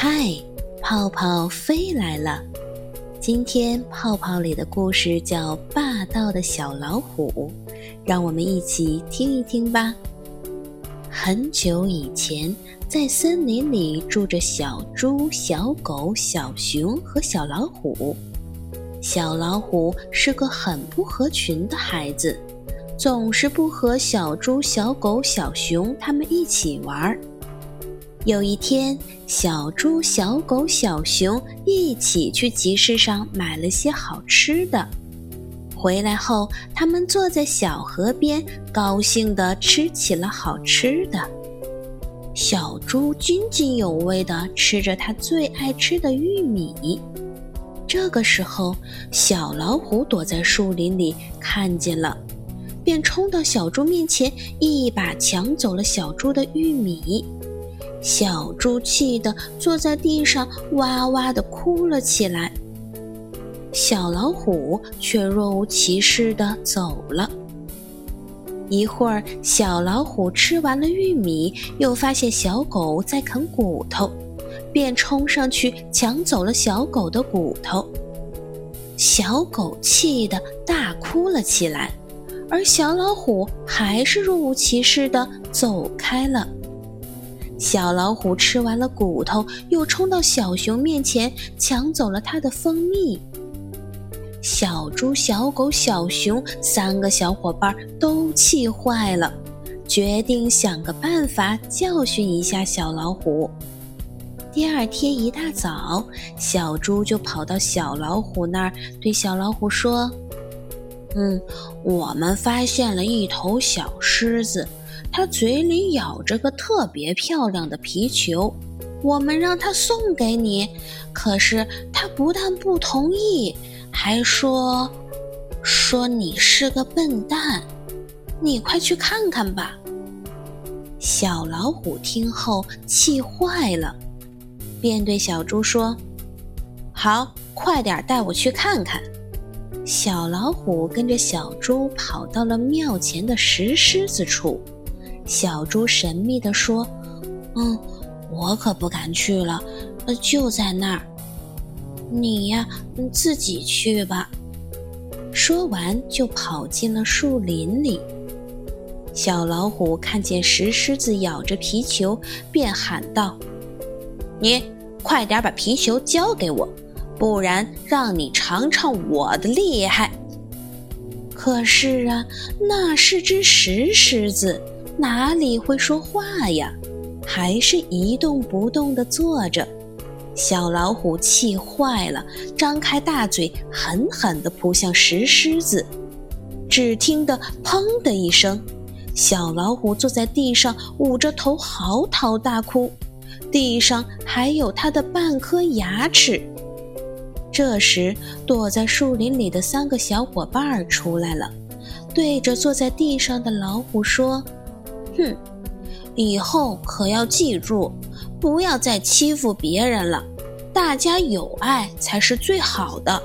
嗨，泡泡飞来了！今天泡泡里的故事叫《霸道的小老虎》，让我们一起听一听吧。很久以前，在森林里住着小猪、小狗、小熊和小老虎。小老虎是个很不合群的孩子，总是不和小猪、小狗、小熊他们一起玩儿。有一天，小猪、小狗、小熊一起去集市上买了些好吃的。回来后，他们坐在小河边，高兴地吃起了好吃的。小猪津津有味地吃着它最爱吃的玉米。这个时候，小老虎躲在树林里看见了，便冲到小猪面前，一把抢走了小猪的玉米。小猪气得坐在地上，哇哇地哭了起来。小老虎却若无其事地走了。一会儿，小老虎吃完了玉米，又发现小狗在啃骨头，便冲上去抢走了小狗的骨头。小狗气得大哭了起来，而小老虎还是若无其事地走开了。小老虎吃完了骨头，又冲到小熊面前抢走了它的蜂蜜。小猪、小狗、小熊三个小伙伴都气坏了，决定想个办法教训一下小老虎。第二天一大早，小猪就跑到小老虎那儿，对小老虎说：“嗯，我们发现了一头小狮子。”它嘴里咬着个特别漂亮的皮球，我们让它送给你，可是它不但不同意，还说说你是个笨蛋。你快去看看吧。小老虎听后气坏了，便对小猪说：“好，快点带我去看看。”小老虎跟着小猪跑到了庙前的石狮子处。小猪神秘地说：“嗯，我可不敢去了，就在那儿。你呀，你自己去吧。”说完，就跑进了树林里。小老虎看见石狮子咬着皮球，便喊道：“你快点把皮球交给我，不然让你尝尝我的厉害。”可是啊，那是只石狮子。哪里会说话呀？还是一动不动地坐着。小老虎气坏了，张开大嘴，狠狠地扑向石狮子。只听得“砰”的一声，小老虎坐在地上，捂着头嚎啕大哭，地上还有它的半颗牙齿。这时，躲在树林里的三个小伙伴出来了，对着坐在地上的老虎说。哼，以后可要记住，不要再欺负别人了。大家友爱才是最好的。